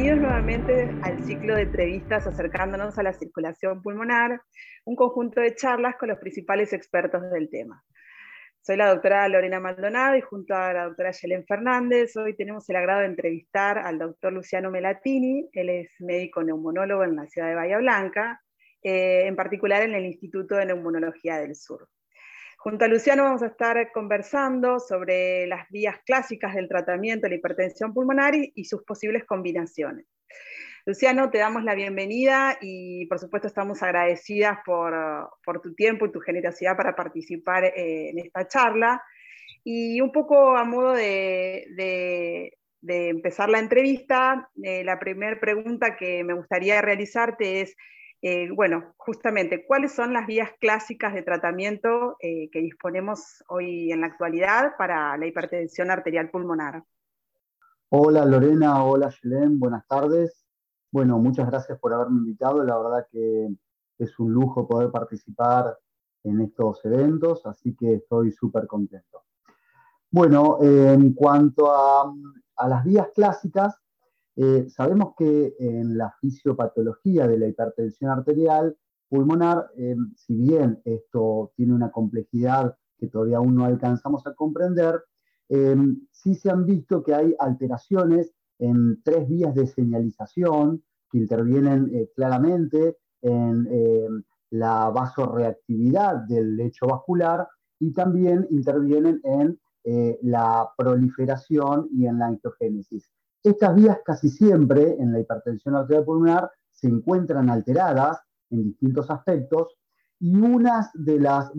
Bienvenidos nuevamente al ciclo de entrevistas acercándonos a la circulación pulmonar, un conjunto de charlas con los principales expertos del tema. Soy la doctora Lorena Maldonado y junto a la doctora Yelén Fernández, hoy tenemos el agrado de entrevistar al doctor Luciano Melatini, él es médico neumonólogo en la ciudad de Bahía Blanca, eh, en particular en el Instituto de Neumonología del Sur. Junto a Luciano vamos a estar conversando sobre las vías clásicas del tratamiento de la hipertensión pulmonar y, sus posibles combinaciones. Luciano, te damos la bienvenida y por supuesto estamos agradecidas por, tu tiempo y tu generosidad para participar eh, en esta charla. Y un poco a modo de, empezar la entrevista, eh, la primera pregunta que me gustaría realizarte es, eh, bueno, justamente, ¿cuáles son las vías clásicas de tratamiento eh, que disponemos hoy en la actualidad para la hipertensión arterial pulmonar? Hola Lorena, hola Yelén, buenas tardes. Bueno, muchas gracias por haberme invitado. La verdad que es un lujo poder participar en estos eventos, así que estoy súper contento. Bueno, en cuanto a, a las vías clásicas, eh, sabemos que en la fisiopatología de la hipertensión arterial pulmonar, eh, si bien esto tiene una complejidad que todavía aún no alcanzamos a comprender, eh, sí se han visto que hay alteraciones en tres vías de señalización que intervienen claramente en la vasoreactividad del lecho vascular y también intervienen en la proliferación y en la angiogénesis. Estas vías casi siempre en la hipertensión arterial pulmonar se encuentran alteradas en distintos aspectos y una de las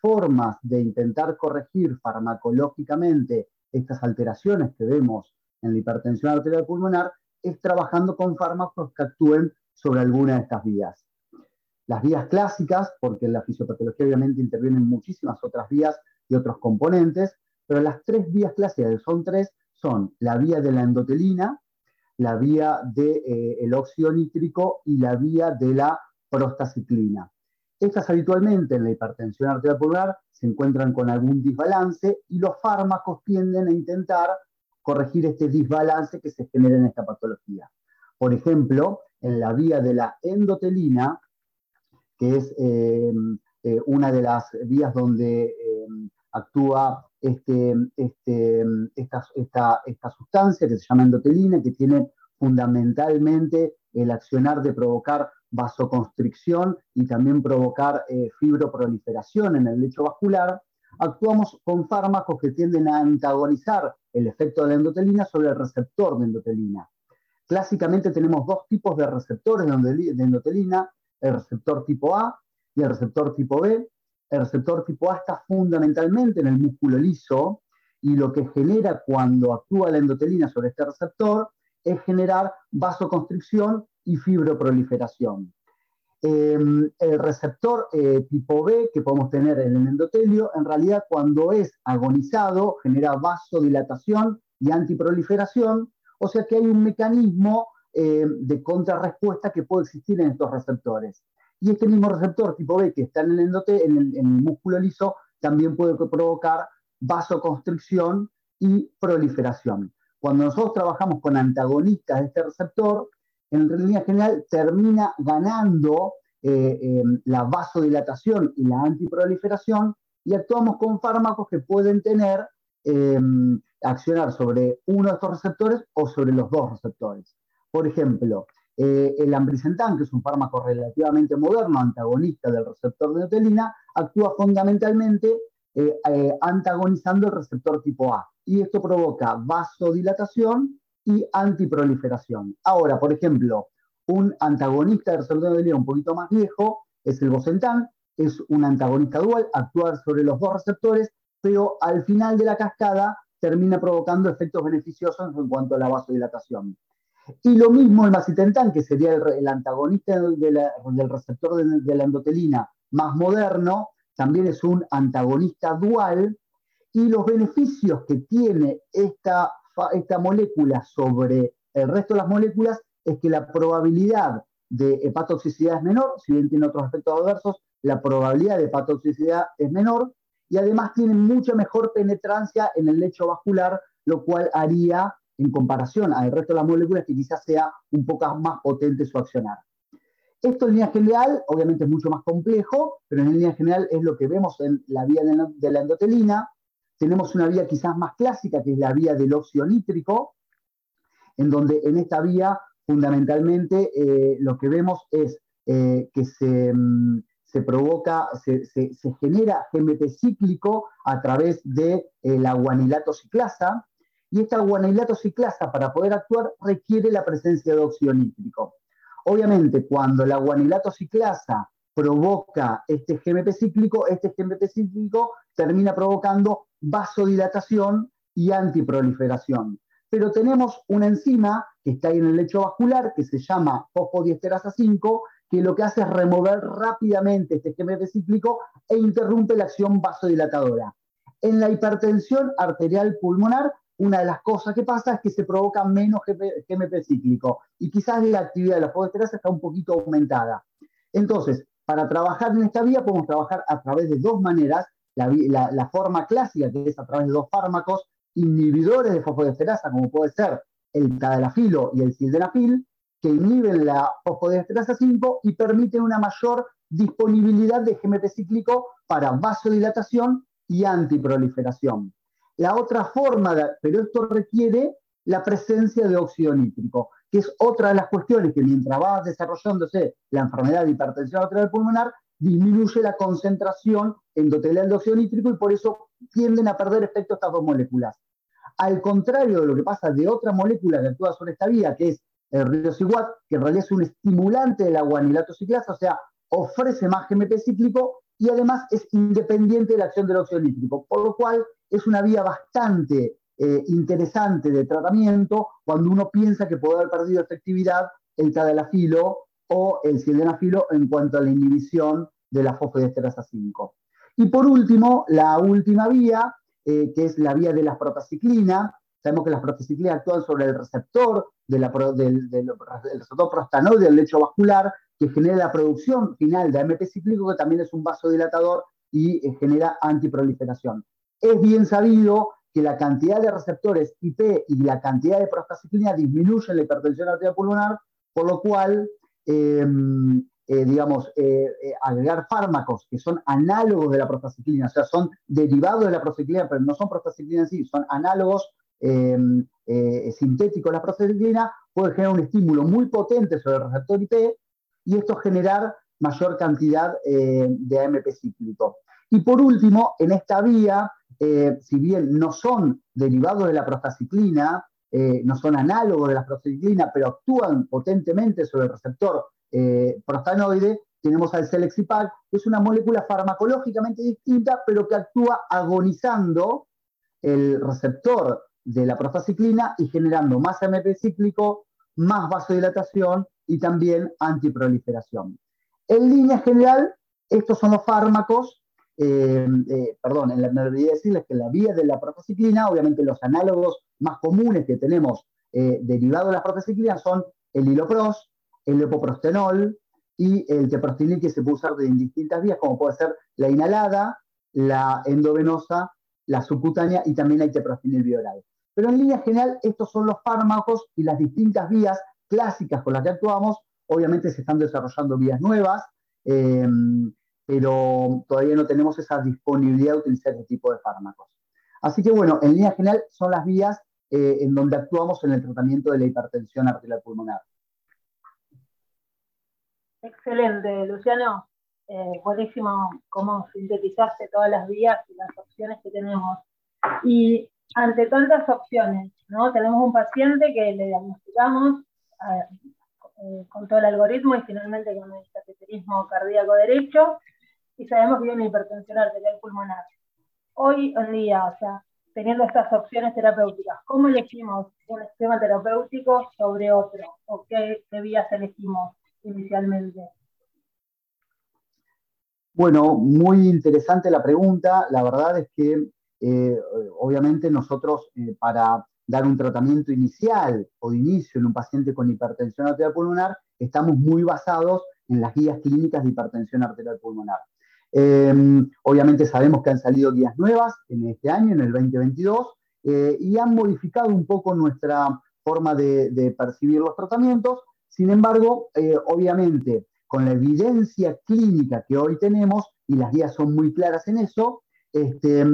formas de intentar corregir farmacológicamente estas alteraciones que vemos en la hipertensión arterial pulmonar es trabajando con fármacos que actúen sobre alguna de estas vías. Las vías clásicas, porque en la fisiopatología obviamente intervienen muchísimas otras vías y otros componentes, pero las tres vías clásicas, son tres, son la vía de la endotelina, la vía del de, eh, óxido nítrico y la vía de la prostaciclina. Estas habitualmente en la hipertensión arterial pulmonar se encuentran con algún desbalance y los fármacos tienden a intentar corregir este desbalance que se genera en esta patología. Por ejemplo, en la vía de la endotelina, que es eh, eh, una de las vías donde actúa este, este, esta, sustancia que se llama endotelina, que tiene fundamentalmente el accionar de provocar vasoconstricción y también provocar eh, fibroproliferación en el lecho vascular, actuamos con fármacos que tienden a antagonizar el efecto de la endotelina sobre el receptor de endotelina. Clásicamente tenemos dos tipos de receptores de endotelina, el receptor tipo A y el receptor tipo B, el receptor tipo A está fundamentalmente en el músculo liso y lo que genera cuando actúa la endotelina sobre este receptor es generar vasoconstricción y fibroproliferación. Em, el receptor eh, tipo B que podemos tener en el endotelio, en realidad cuando es agonizado genera vasodilatación y antiproliferación, o sea que hay un mecanismo eh, de contrarrespuesta que puede existir en estos receptores. Y este mismo receptor tipo B que está en el, endote, en el, músculo liso también puede provocar vasoconstricción y proliferación. Cuando nosotros trabajamos con antagonistas de este receptor, en línea general termina ganando eh, eh, la vasodilatación y la antiproliferación y actuamos con fármacos que pueden tener, eh, accionar sobre uno de estos receptores o sobre los dos receptores. Por ejemplo, eh, el ambrisentan, que es un fármaco relativamente moderno, antagonista del receptor de neutelina, actúa fundamentalmente eh, eh, antagonizando el receptor tipo A. Y esto provoca vasodilatación y antiproliferación. Ahora, por ejemplo, un antagonista del receptor de neutelina un poquito más viejo es el bosentan, es un antagonista dual, actúa sobre los dos receptores, pero al final de la cascada termina provocando efectos beneficiosos en cuanto a la vasodilatación. Y lo mismo el macitentan, que sería el, antagonista del receptor de, la endotelina más moderno, también es un antagonista dual, y los beneficios que tiene esta, esta molécula sobre el resto de las moléculas es que la probabilidad de hepatotoxicidad es menor, si bien tiene otros efectos adversos, la probabilidad de hepatotoxicidad es menor, y además tiene mucha mejor penetrancia en el lecho vascular, lo cual haría en comparación al resto de las moléculas que quizás sea un poco más potente su accionar. Esto en línea general, obviamente es mucho más complejo, pero en línea general es lo que vemos en la vía de la endotelina. Tenemos una vía quizás más clásica, que es la vía del óxido nítrico, en donde en esta vía fundamentalmente eh, lo que vemos es eh, que se, mm, se provoca, se, genera GMP cíclico a través de eh, la guanilato ciclasa, y esta guanilato ciclasa para poder actuar requiere la presencia de óxido nítrico. Obviamente, cuando la guanilato ciclasa provoca este GMP cíclico, este GMP cíclico termina provocando vasodilatación y antiproliferación. Pero tenemos una enzima que está ahí en el lecho vascular que se llama fosfodiesterasa 5, que lo que hace es remover rápidamente este GMP cíclico e interrumpe la acción vasodilatadora. En la hipertensión arterial pulmonar una de las cosas que pasa es que se provoca menos GMP cíclico y quizás la actividad de la fosfoesterasa está un poquito aumentada. Entonces, para trabajar en esta vía podemos trabajar a través de dos maneras. La, forma clásica, que es a través de dos fármacos inhibidores de fosfodiesterasa, como puede ser el tadalafilo y el sildenafil, que inhiben la fosfodiesterasa 5 y permiten una mayor disponibilidad de GMP cíclico para vasodilatación y antiproliferación. La otra forma, pero esto requiere la presencia de óxido nítrico, que es otra de las cuestiones que mientras va desarrollándose la enfermedad de hipertensión arterial pulmonar, disminuye la concentración endotelial de óxido nítrico y por eso tienden a perder efecto estas dos moléculas. Al contrario de lo que pasa de otra molécula que actúa sobre esta vía, que es el riosiguat, que en realidad es un estimulante de la guanilato ciclasa, o sea, ofrece más GMP cíclico y además es independiente de la acción del óxido nítrico, por lo cual es una vía bastante eh, interesante de tratamiento cuando uno piensa que puede haber perdido efectividad el tadalafilo o el sildenafilo en cuanto a la inhibición de la fosfodiesterasa 5. Y por último, la última vía, eh, que es la vía de las protaciclinas. Sabemos que las protaciclinas actúan sobre el receptor del, receptor prostanoide del lecho vascular, que genera la producción final de AMP cíclico, que también es un vasodilatador y eh, genera antiproliferación. Es bien sabido que la cantidad de receptores IP y la cantidad de prostaciclina disminuyen la hipertensión arterial pulmonar, por lo cual, em, eh, digamos, eh, eh, agregar fármacos que son análogos de la prostaciclina, o sea, son derivados de la prostaciclina, pero no son prostaciclina en sí, son análogos em, sintéticos de la prostaciclina, puede generar un estímulo muy potente sobre el receptor IP y esto generar mayor cantidad de AMP cíclico. Y por último, en esta vía, eh, si bien no son derivados de la prostaciclina, eh, no son análogos de la prostaciclina, pero actúan potentemente sobre el receptor eh, prostanoide, tenemos al Celexipac, que es una molécula farmacológicamente distinta, pero que actúa agonizando el receptor de la prostaciclina y generando más AMP cíclico, más vasodilatación y también antiproliferación. En línea general, estos son los fármacos eh, eh, perdón, en la, me olvidé decirles que la vía de la prostaciclina, obviamente los análogos más comunes que tenemos eh, derivados de la prostaciclina son el hilopros, el epoprostenol y el teprostinil que se puede usar en distintas vías, como puede ser la inhalada, la endovenosa, la subcutánea y también el teprostinil bioral. Pero en línea general, estos son los fármacos y las distintas vías clásicas con las que actuamos. Obviamente se están desarrollando vías nuevas pero todavía no tenemos esa disponibilidad de utilizar ese tipo de fármacos. Así que bueno, en línea general son las vías eh, en donde actuamos en el tratamiento de la hipertensión arterial pulmonar. Excelente, Luciano. Eh, buenísimo cómo sintetizaste todas las vías y las opciones que tenemos. Y ante tantas opciones, ¿no? Tenemos un paciente que le diagnosticamos eh, con todo el algoritmo y finalmente con el cateterismo cardíaco derecho y sabemos que viene hipertensión arterial pulmonar. Hoy en día, o sea, teniendo estas opciones terapéuticas, ¿cómo elegimos un esquema terapéutico sobre otro? ¿O qué, vías elegimos inicialmente? Bueno, muy interesante la pregunta. La verdad es que eh, obviamente nosotros eh, para dar un tratamiento inicial o de inicio en un paciente con hipertensión arterial pulmonar, estamos muy basados en las guías clínicas de hipertensión arterial pulmonar. Em, obviamente sabemos que han salido guías nuevas en este año, en el 2022, y han modificado un poco nuestra forma de, percibir los tratamientos. Sin embargo, obviamente, con la evidencia clínica que hoy tenemos, y las guías son muy claras en eso, este,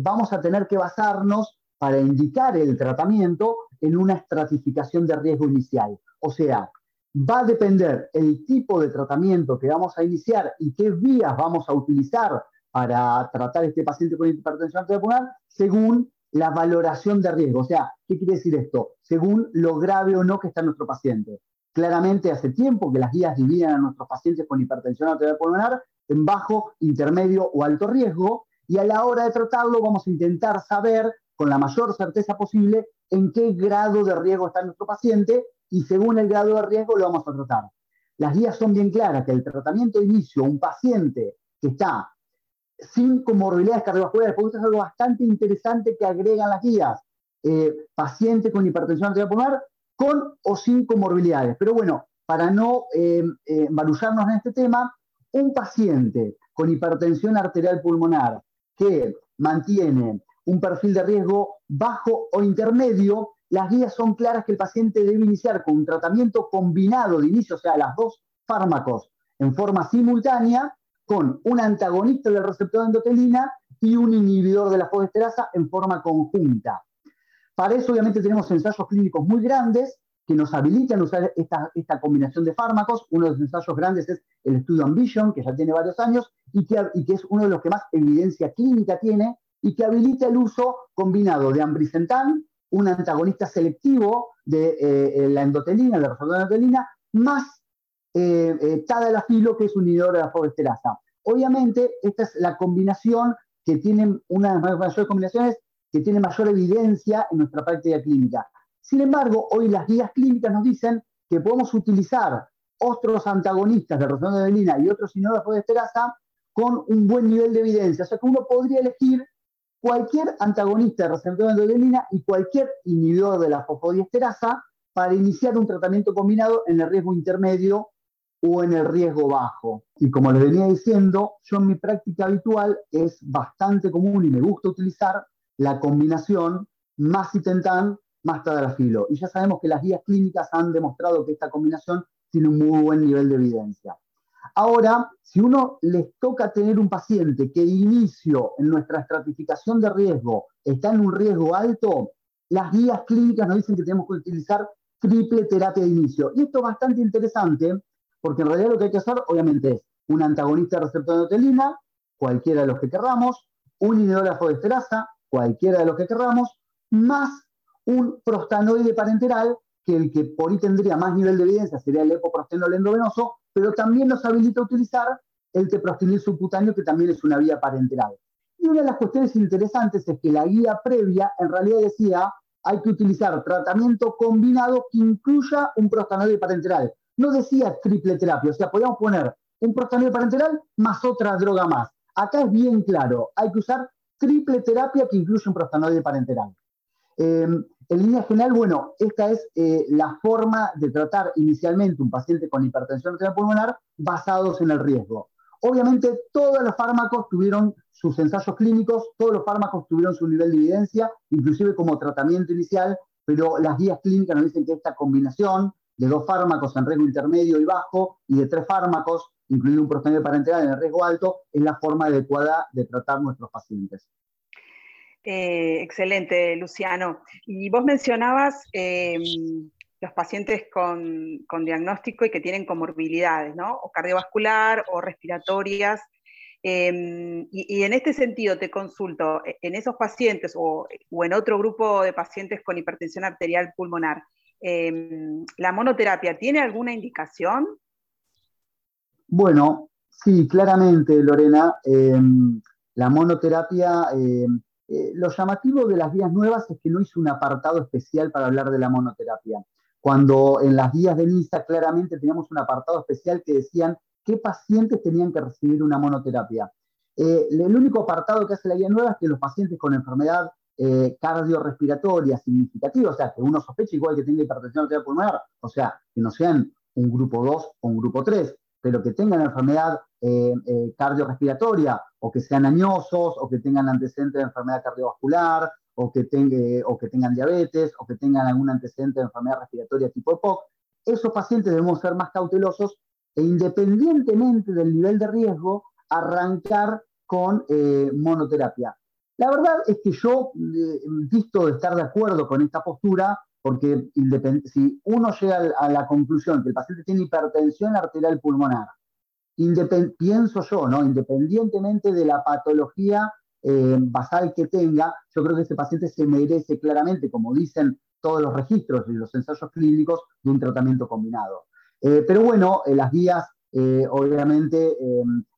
vamos a tener que basarnos para indicar el tratamiento en una estratificación de riesgo inicial. O sea, va a depender el tipo de tratamiento que vamos a iniciar y qué vías vamos a utilizar para tratar este paciente con hipertensión arterial según la valoración de riesgo. O sea, ¿qué quiere decir esto? Según lo grave o no que está nuestro paciente. Claramente hace tiempo que las guías dividen a nuestros pacientes con hipertensión arterial pulmonar en bajo, intermedio o alto riesgo y a la hora de tratarlo vamos a intentar saber con la mayor certeza posible en qué grado de riesgo está nuestro paciente y según el grado de riesgo lo vamos a tratar. Las guías son bien claras que el tratamiento de inicio, un paciente que está sin comorbilidades cardiovasculares, porque esto es algo bastante interesante que agregan las guías, eh, paciente con hipertensión arterial pulmonar, con o sin comorbilidades. Pero bueno, para no eh, eh en este tema, un paciente con hipertensión arterial pulmonar que mantiene un perfil de riesgo bajo o intermedio, las guías son claras que el paciente debe iniciar con un tratamiento combinado de inicio, o sea, las dos fármacos en forma simultánea, con un antagonista del receptor de endotelina y un inhibidor de la fodesterasa en forma conjunta. Para eso, obviamente, tenemos ensayos clínicos muy grandes que nos habilitan a usar esta, combinación de fármacos. Uno de los ensayos grandes es el estudio Ambition, que ya tiene varios años y que es uno de los que más evidencia clínica tiene y que habilita el uso combinado de ambrisentan, un antagonista selectivo de eh, eh, la endotelina, la de endotelina, más eh, eh, tadalafilo, que es un inhibidor de la fobesterasa. Obviamente, esta es la combinación que tiene una de las mayores combinaciones que tiene mayor evidencia en nuestra práctica clínica. Sin embargo, hoy las guías clínicas nos dicen que podemos utilizar otros antagonistas de receptor de endotelina y otros inhibidores de fobesterasa con un buen nivel de evidencia. O sea que uno podría elegir cualquier antagonista de receptor de endotelina y cualquier inhibidor de la fosfodiesterasa para iniciar un tratamiento combinado en el riesgo intermedio o en el riesgo bajo. Y como les venía diciendo, yo en mi práctica habitual es bastante común y me gusta utilizar la combinación más citentan más tadalafilo. Y ya sabemos que las guías clínicas han demostrado que esta combinación tiene un muy buen nivel de evidencia. Ahora, si uno les toca tener un paciente que de inicio en nuestra estratificación de riesgo está en un riesgo alto, las guías clínicas nos dicen que tenemos que utilizar triple terapia de inicio. Y esto es bastante interesante porque en realidad lo que hay que hacer, obviamente, es un antagonista de receptor de endotelina, cualquiera de los que querramos, un inhibidor de esterasa, cualquiera de los que querramos, más un prostanoide parenteral, que el que por ahí tendría más nivel de evidencia sería el epoprostenol endovenoso, pero también nos habilita a utilizar el teprostinil subcutáneo, que también es una vía parenteral. Y una de las cuestiones interesantes es que la guía previa en realidad decía hay que utilizar tratamiento combinado que incluya un prostanoide parenteral. No decía triple terapia, o sea, podíamos poner un prostanoide parenteral más otra droga más. Acá es bien claro, hay que usar triple terapia que incluye un prostanoide parenteral. Eh, en línea general, bueno, esta es eh, la forma de tratar inicialmente un paciente con hipertensión arterial pulmonar basados en el riesgo. Obviamente, todos los fármacos tuvieron sus ensayos clínicos, todos los fármacos tuvieron su nivel de evidencia, inclusive como tratamiento inicial, pero las guías clínicas nos dicen que esta combinación de dos fármacos en riesgo intermedio y bajo y de tres fármacos, incluido un prostenio parenteral en riesgo alto, es la forma adecuada de tratar nuestros pacientes. Eh, excelente, Luciano. Y vos mencionabas em, los pacientes con, diagnóstico y que tienen comorbilidades, ¿no? O cardiovascular o respiratorias. Em, y, en este sentido te consulto, e, en esos pacientes o, en otro grupo de pacientes con hipertensión arterial pulmonar, em, ¿la monoterapia tiene alguna indicación? Bueno, sí, claramente, Lorena. la monoterapia eh, lo llamativo de las guías nuevas es que no hizo un apartado especial para hablar de la monoterapia. Cuando en las guías de NISA claramente teníamos un apartado especial que decían qué pacientes tenían que recibir una monoterapia. Eh, el único apartado que hace la guía nueva es que los pacientes con enfermedad eh, cardiorrespiratoria significativa, o sea, que uno sospecha igual que tenga hipertensión arterial pulmonar, o sea, que no sean un grupo 2 o un grupo 3, pero que tengan enfermedad eh, cardiorrespiratoria o que sean añosos o que tengan antecedentes de enfermedad cardiovascular o que, tengan diabetes o que tengan algún antecedente de enfermedad respiratoria tipo EPOC, esos pacientes debemos ser más cautelosos e independientemente del nivel de riesgo, arrancar con eh, monoterapia. La verdad es que yo, eh, visto de estar de acuerdo con esta postura, porque si uno llega a la conclusión que el paciente tiene hipertensión arterial pulmonar, pienso yo, ¿no? independientemente de la patología eh, basal que tenga, yo creo que este paciente se merece claramente, como dicen todos los registros y los ensayos clínicos, de un tratamiento combinado. Eh, pero bueno, eh, las guías obviamente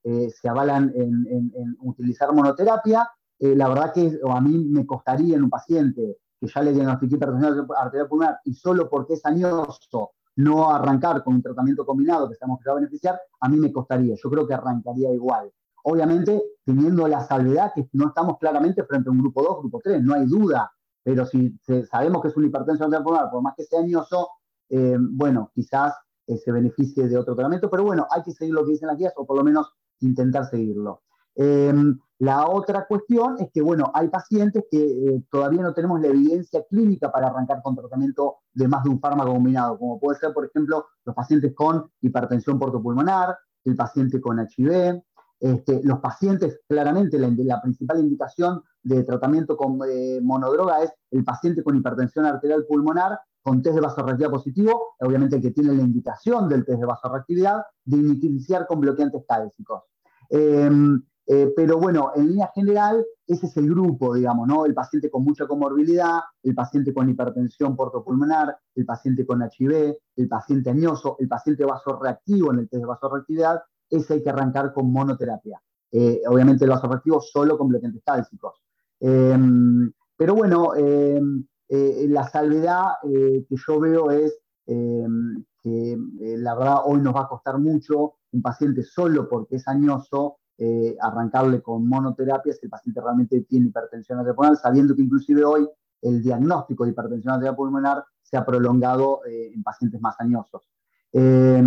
se avalan en, utilizar monoterapia. la verdad que a mí me costaría en un paciente que ya le diagnostiqué hipertensión arterial pulmonar y solo porque es añoso no arrancar con un tratamiento combinado que sabemos que a beneficiar, a mí me costaría. Yo creo que arrancaría igual. Obviamente, teniendo la salvedad que no estamos claramente frente a un grupo 2, grupo 3, no hay duda. Pero si sabemos que es una hipertensión pulmonar, por más que sea añoso, eh, bueno, quizás eh, se beneficie de otro tratamiento, pero bueno, hay que seguir lo que dicen las guías o por lo menos intentar seguirlo. Eh, la otra cuestión es que, bueno, hay pacientes que eh, todavía no tenemos la evidencia clínica para arrancar con tratamiento de más de un fármaco combinado, como puede ser, por ejemplo, los pacientes con hipertensión portopulmonar, el paciente con HIV, este, los pacientes, claramente, la, principal indicación de tratamiento con eh, monodroga es el paciente con hipertensión arterial pulmonar con test de vasoreactividad positivo, obviamente que tiene la indicación del test de vasoreactividad, de iniciar con bloqueantes cálcicos. Em, eh, pero bueno, en línea general, ese es el grupo, digamos, ¿no? El paciente con mucha comorbilidad, el paciente con hipertensión portopulmonar, el paciente con HIV, el paciente añoso, el paciente vasoreactivo en el test de vasoreactividad, ese hay que arrancar con monoterapia. Eh, obviamente el vasoreactivo solo con bloqueantes cálcicos. Em, pero bueno, em, eh, la salvedad que yo veo es em, que la verdad hoy nos va a costar mucho un paciente solo porque es añoso eh, arrancarle con monoterapia si el paciente realmente tiene hipertensión arterial sabiendo que inclusive hoy el diagnóstico de hipertensión arterial pulmonar se ha prolongado eh, en pacientes más añosos. Eh,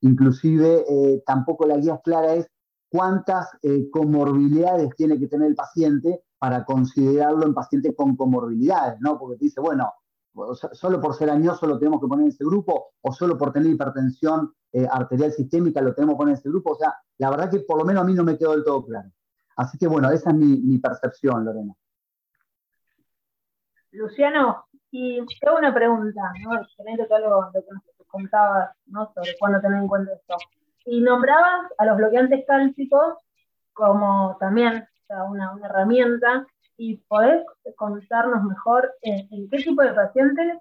inclusive tampoco la guía clara es cuántas comorbilidades tiene que tener el paciente para considerarlo en paciente con comorbilidades, ¿no? Porque te dice, bueno, solo por ser añoso lo tenemos que poner en ese grupo, o solo por tener hipertensión eh, arterial sistémica lo tenemos en ese grupo. O sea, la verdad que por lo menos a mí no me quedó del todo claro. Así que bueno, esa es mi, percepción, Lorena. Luciano, y tengo una pregunta, ¿no? Excelente todo lo, que nos contabas, ¿no? Sobre cuándo tener en cuenta esto. Y nombrabas a los bloqueantes cálcicos como también una, una herramienta y podés contarnos mejor en, qué tipo de pacientes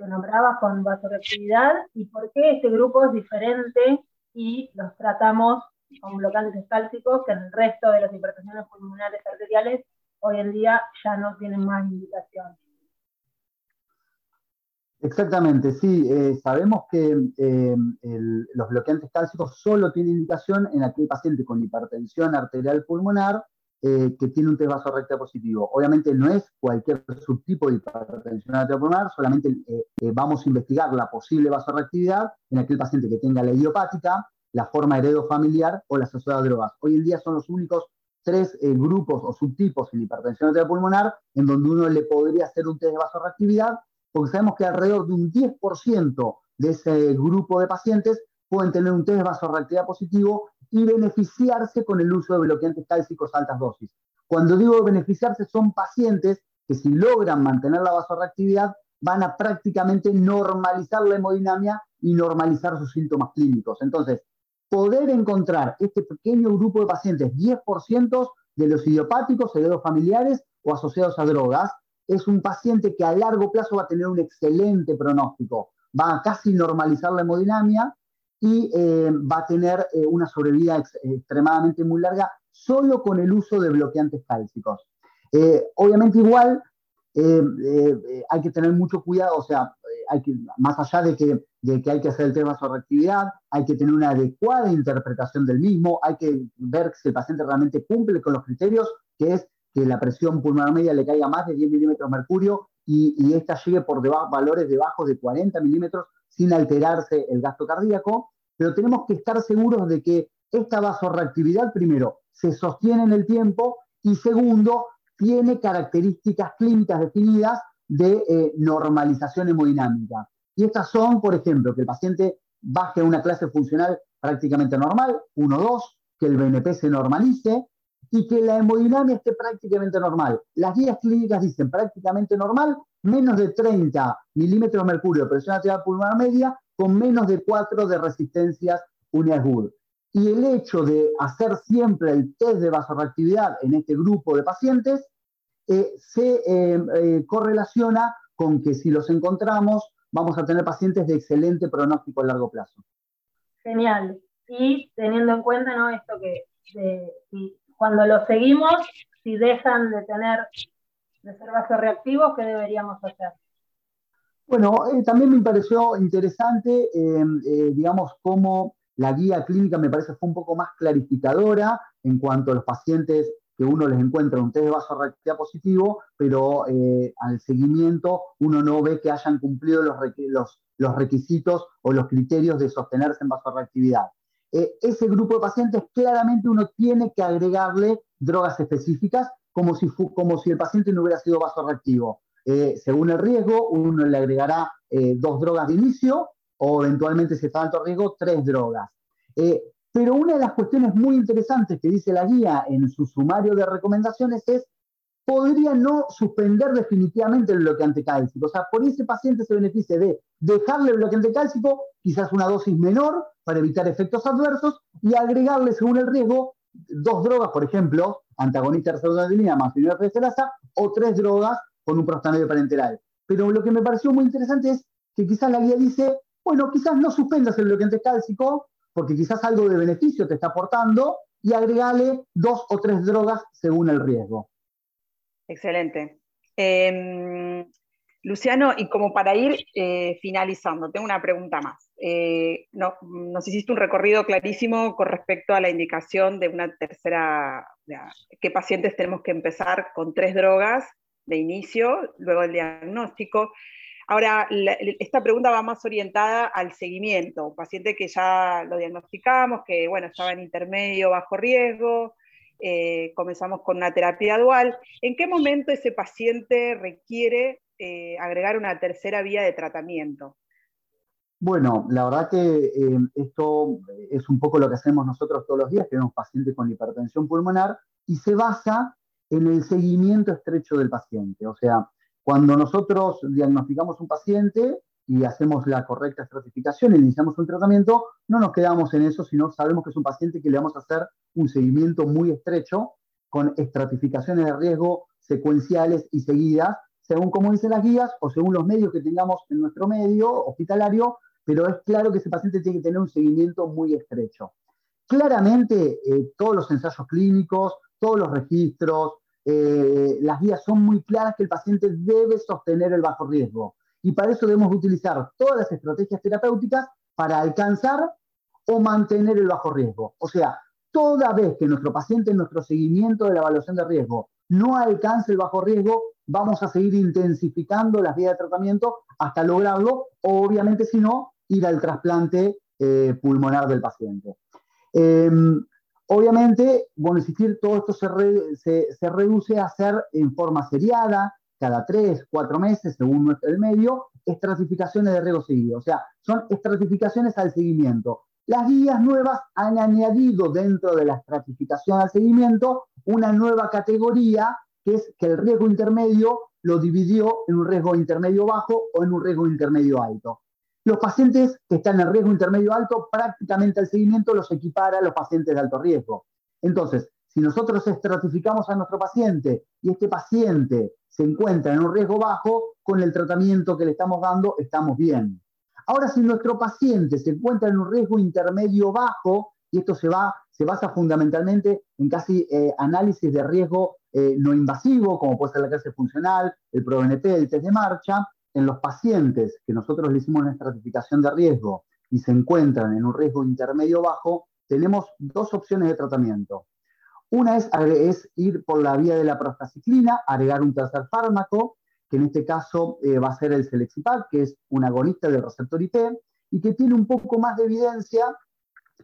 te nombrabas con vasoreactividad y por qué este grupo es diferente y los tratamos con bloqueantes cálcicos que en el resto de las hipertensiones pulmonares arteriales hoy en día ya no tienen más indicación. Exactamente, sí. Eh, sabemos que eh, los bloqueantes cálcicos solo tienen indicación en aquel paciente con hipertensión arterial pulmonar eh, que tiene un test vasorectal positivo. Obviamente no es cualquier subtipo de hipertensión arterial pulmonar, solamente eh, eh, vamos a investigar la posible vasoreactividad en aquel paciente que tenga la idiopática, la forma heredofamiliar o la asociada a drogas. Hoy en día son los únicos tres grupos o subtipos en hipertensión arterial pulmonar en donde uno le podría hacer un test de vasoreactividad, porque sabemos que alrededor de un 10% de ese grupo de pacientes pueden tener un test de vasoreactividad positivo y beneficiarse con el uso de bloqueantes cálcicos a altas dosis. Cuando digo beneficiarse, son pacientes que si logran mantener la vasoreactividad, van a prácticamente normalizar la hemodinamia y normalizar sus síntomas clínicos. Entonces, poder encontrar este pequeño grupo de pacientes, 10% de los idiopáticos, heredos familiares o asociados a drogas, es un paciente que a largo plazo va a tener un excelente pronóstico. Va a casi normalizar la hemodinamia y eh, va a tener eh, una sobrevida extremadamente muy larga solo con el uso de bloqueantes cálcicos. Eh, obviamente igual hay que tener mucho cuidado, o sea, hay que, más allá de que, de que hay que hacer el tema de reactividad, hay que tener una adecuada interpretación del mismo, hay que ver si el paciente realmente cumple con los criterios, que es que la presión pulmonar media le caiga más de 10 milímetros mercurio y, y esta llegue por debajo, valores debajo de 40 milímetros sin alterarse el gasto cardíaco, pero tenemos que estar seguros de que esta vasoreactividad, primero, se sostiene en el tiempo y segundo, tiene características clínicas definidas de eh, normalización hemodinámica. Y estas son, por ejemplo, que el paciente baje a una clase funcional prácticamente normal, 1-2, que el BNP se normalice y que la hemodinamia esté prácticamente normal. Las guías clínicas dicen prácticamente normal, menos de 30 milímetros de mercurio de presión arterial pulmonar media con menos de 4 de resistencias Wood. Y el hecho de hacer siempre el test de vasoreactividad en este grupo de pacientes eh, se eh, eh, correlaciona con que si los encontramos vamos a tener pacientes de excelente pronóstico a largo plazo. Genial. Y teniendo en cuenta ¿no? esto que cuando los seguimos, si dejan de tener de ser vasoreactivos, ¿qué deberíamos hacer? Bueno, también me pareció interesante, digamos, cómo la guía clínica me parece fue un poco más clarificadora en cuanto a los pacientes que uno les encuentra un test de vasoreactividad positivo, pero eh, al seguimiento uno no ve que hayan cumplido los, los, requisitos o los criterios de sostenerse en vasoreactividad. Eh, ese grupo de pacientes claramente uno tiene que agregarle drogas específicas como si, como si el paciente no hubiera sido vasoreactivo. Eh, según el riesgo, uno le agregará dos drogas de inicio o eventualmente, si está alto riesgo, tres drogas. Pero una de las cuestiones muy interesantes que dice la guía en su sumario de recomendaciones es, podría no suspender definitivamente el bloqueante cálcico. O sea, por ese paciente se beneficia de dejarle el bloqueante cálcico, quizás una dosis menor para evitar efectos adversos, y agregarle, según el riesgo, dos drogas, por ejemplo, antagonista de receptor más festerasa, o tres drogas con un prostanoide parenteral. Pero lo que me pareció muy interesante es que quizás la guía dice, bueno, quizás no suspendas el bloqueante cálcico, porque quizás algo de beneficio te está aportando, y agregale dos o tres drogas según el riesgo. Excelente. Em, Luciano, y como para ir eh, finalizando, tengo una pregunta más. Eh, nos hiciste un recorrido clarísimo con respecto a la indicación de una tercera, qué pacientes tenemos que empezar con tres drogas de inicio, luego el diagnóstico. Ahora, esta pregunta va más orientada al seguimiento, un paciente que ya lo diagnosticamos, que bueno, estaba en intermedio bajo riesgo, eh, comenzamos con una terapia dual. ¿En qué momento ese paciente requiere eh, agregar una tercera vía de tratamiento? Bueno, la verdad que eh, esto es un poco lo que hacemos nosotros todos los días, tenemos pacientes con hipertensión pulmonar y se basa en el seguimiento estrecho del paciente. O sea, cuando nosotros diagnosticamos un paciente y hacemos la correcta estratificación, iniciamos un tratamiento, no nos quedamos en eso, sino sabemos que es un paciente que le vamos a hacer un seguimiento muy estrecho con estratificaciones de riesgo secuenciales y seguidas, según como dicen las guías o según los medios que tengamos en nuestro medio hospitalario, pero es claro que ese paciente tiene que tener un seguimiento muy estrecho. Claramente, eh, todos los ensayos clínicos, todos los registros, eh, las guías son muy claras que el paciente debe sostener el bajo riesgo. Y para eso debemos utilizar todas las estrategias terapéuticas para alcanzar o mantener el bajo riesgo. O sea, toda vez que nuestro paciente en nuestro seguimiento de la evaluación de riesgo no alcance el bajo riesgo, vamos a seguir intensificando las vías de tratamiento hasta lograrlo, obviamente si no, ir al trasplante eh, pulmonar del paciente. Em, Obviamente, bueno, insistir, todo esto se, reduce a hacer en forma seriada, cada tres, cuatro meses, según el medio, estratificaciones de riesgo seguido. O sea, son estratificaciones al seguimiento. Las guías nuevas han añadido dentro de la estratificación al seguimiento una nueva categoría, es que el riesgo intermedio lo dividió en un riesgo intermedio bajo o en un riesgo intermedio alto. Los pacientes que están en riesgo intermedio alto, prácticamente el seguimiento los equipara a los pacientes de alto riesgo. Entonces, si nosotros estratificamos a nuestro paciente y este paciente se encuentra en un riesgo bajo, con el tratamiento que le estamos dando estamos bien. Ahora, si nuestro paciente se encuentra en un riesgo intermedio bajo, y esto se, basa fundamentalmente en casi eh, análisis de riesgo eh, no invasivo, como puede ser la clase funcional, el ProBNP, el test de marcha, en los pacientes que nosotros le hicimos una estratificación de riesgo y se encuentran en un riesgo intermedio bajo, tenemos dos opciones de tratamiento. Una es, es ir por la vía de la prostaciclina, agregar un tercer fármaco, que en este caso eh, va a ser el Selexipag, que es un agonista del receptor IP, y que tiene un poco más de evidencia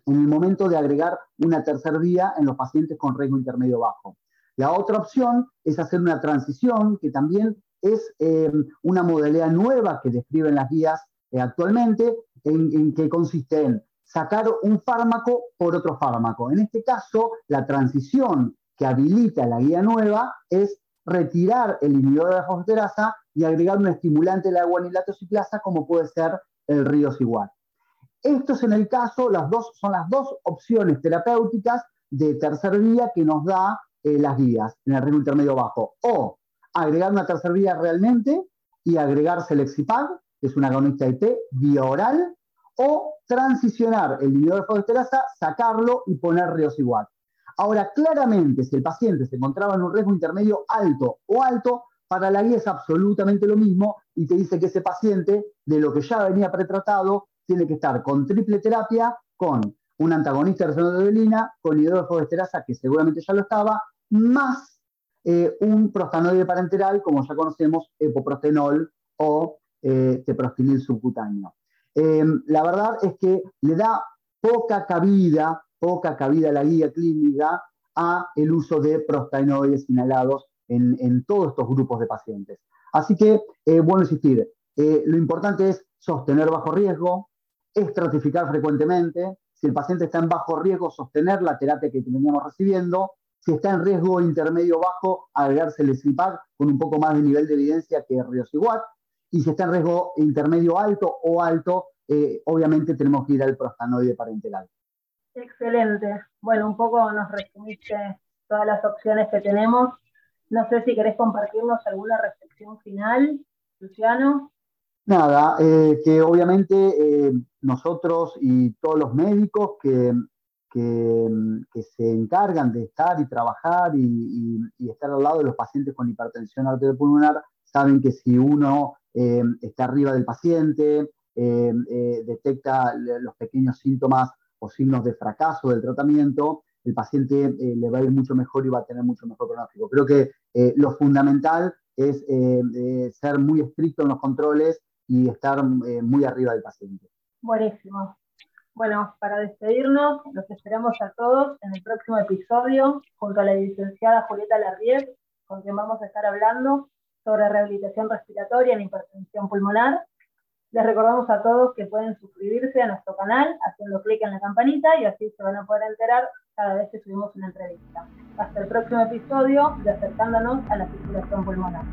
en el momento de agregar una tercera vía en los pacientes con riesgo intermedio bajo. La otra opción es hacer una transición, que también es eh, una modalidad nueva que describen las guías eh, actualmente, en, que consiste en sacar un fármaco por otro fármaco. En este caso, la transición que habilita la guía nueva es retirar el inhibidor de la fosfaterasa y agregar un estimulante de la guanilato ciclasa como puede ser el río igual. Esto es en el caso, las dos, son las dos opciones terapéuticas de tercer vía que nos da eh, las guías en el riesgo intermedio bajo. O agregar una tercera vía realmente y agregar Selexipag, que es una agonista IT, vía oral, o transicionar el inhibidor de fosfaterasa, sacarlo y poner igual. Ahora, claramente, si el paciente se encontraba en un riesgo intermedio alto o alto, para la guía es absolutamente lo mismo y te dice que ese paciente, de lo que ya venía pretratado, tiene que estar con triple terapia, con un antagonista de receptor con hidrofoesterasa, que seguramente ya lo estaba, más eh, un prostanoide parenteral, como ya conocemos, epoprostenol o eh, teprostinil subcutáneo. Em, la verdad es que le da poca cabida, poca cabida a la guía clínica a el uso de prostanoides inhalados en, todos estos grupos de pacientes. Así que, eh, bueno insistir, eh, lo importante es sostener bajo riesgo, estratificar frecuentemente, si el paciente está en bajo riesgo, sostener la terapia que veníamos recibiendo, si está en riesgo intermedio bajo, agregarse el SLIPAC con un poco más de nivel de evidencia que Riosiguat, y si está en riesgo intermedio alto o alto, eh, obviamente tenemos que ir al prostanoide parenteral. Excelente. Bueno, un poco nos resumiste todas las opciones que tenemos no sé si querés compartirnos alguna reflexión final, Luciano. Nada, eh, que obviamente eh, nosotros y todos los médicos que, que, se encargan de estar y trabajar y, estar al lado de los pacientes con hipertensión arteriopulmonar saben que si uno eh, está arriba del paciente, detecta los pequeños síntomas o signos de fracaso del tratamiento, el paciente le va a ir mucho mejor y va a tener mucho mejor pronóstico. Creo que lo fundamental es ser muy estricto en los controles y estar muy arriba del paciente. Buenísimo. Bueno, para despedirnos, los esperamos a todos en el próximo episodio junto a la licenciada Julieta Larrier, con quien vamos a estar hablando sobre rehabilitación respiratoria en hipertensión pulmonar. Les recordamos a todos que pueden suscribirse a nuestro canal haciendo clic en la campanita y así se van a poder enterar cada vez que subimos una entrevista. Hasta el próximo episodio de Acercándonos a la circulación pulmonar.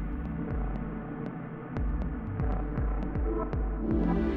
Thank you.